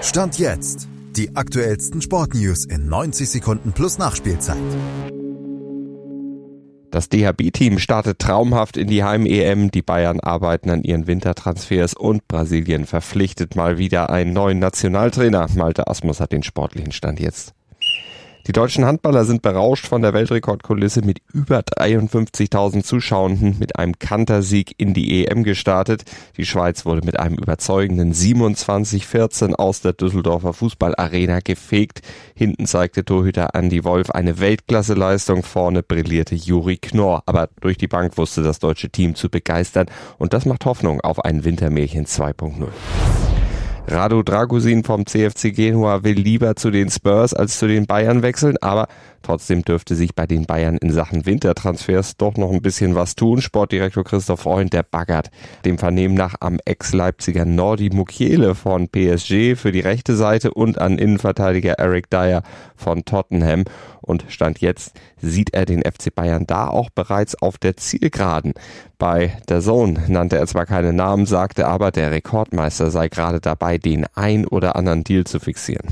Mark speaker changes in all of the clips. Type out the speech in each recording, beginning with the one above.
Speaker 1: Stand jetzt. Die aktuellsten Sportnews in 90 Sekunden plus Nachspielzeit.
Speaker 2: Das DHB-Team startet traumhaft in die Heim-EM. Die Bayern arbeiten an ihren Wintertransfers und Brasilien verpflichtet mal wieder einen neuen Nationaltrainer. Malte Asmus hat den sportlichen Stand jetzt. Die deutschen Handballer sind berauscht von der Weltrekordkulisse mit über 53.000 Zuschauenden mit einem Kantersieg in die EM gestartet. Die Schweiz wurde mit einem überzeugenden 27-14 aus der Düsseldorfer Fußballarena gefegt. Hinten zeigte Torhüter Andy Wolf eine Weltklasseleistung, vorne brillierte Juri Knorr. Aber durch die Bank wusste das deutsche Team zu begeistern und das macht Hoffnung auf ein Wintermärchen 2.0. Rado Dragusin vom CFC Genua will lieber zu den Spurs als zu den Bayern wechseln, aber trotzdem dürfte sich bei den Bayern in Sachen Wintertransfers doch noch ein bisschen was tun. Sportdirektor Christoph Freund, der baggert dem Vernehmen nach am Ex-Leipziger Nordi Mukiele von PSG für die rechte Seite und an Innenverteidiger Eric Dyer von Tottenham. Und Stand jetzt sieht er den FC Bayern da auch bereits auf der Zielgeraden. Bei der Zone nannte er zwar keine Namen, sagte aber, der Rekordmeister sei gerade dabei, den ein oder anderen Deal zu fixieren.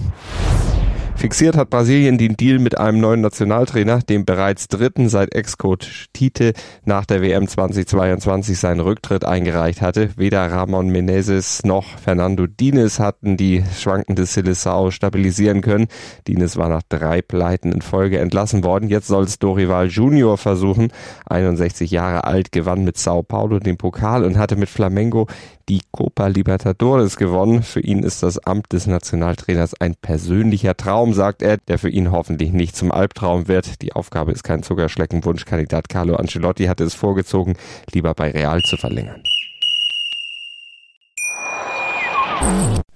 Speaker 2: Fixiert hat Brasilien den Deal mit einem neuen Nationaltrainer, dem bereits dritten seit Ex-Coach Tite nach der WM 2022 seinen Rücktritt eingereicht hatte. Weder Ramon Menezes noch Fernando Dines hatten die schwankende Seleção stabilisieren können. Dines war nach drei Pleiten in Folge entlassen worden. Jetzt soll es Dorival Junior versuchen. 61 Jahre alt, gewann mit Sao Paulo den Pokal und hatte mit Flamengo die Copa Libertadores gewonnen. Für ihn ist das Amt des Nationaltrainers ein persönlicher Traum, sagt er, der für ihn hoffentlich nicht zum Albtraum wird. Die Aufgabe ist kein Zuckerschlecken. Wunschkandidat Carlo Ancelotti hatte es vorgezogen, lieber bei Real zu verlängern.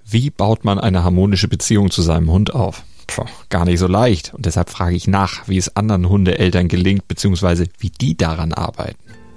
Speaker 3: Wie baut man eine harmonische Beziehung zu seinem Hund auf? Puh, gar nicht so leicht. Und deshalb frage ich nach, wie es anderen Hundeeltern gelingt, beziehungsweise wie die daran arbeiten.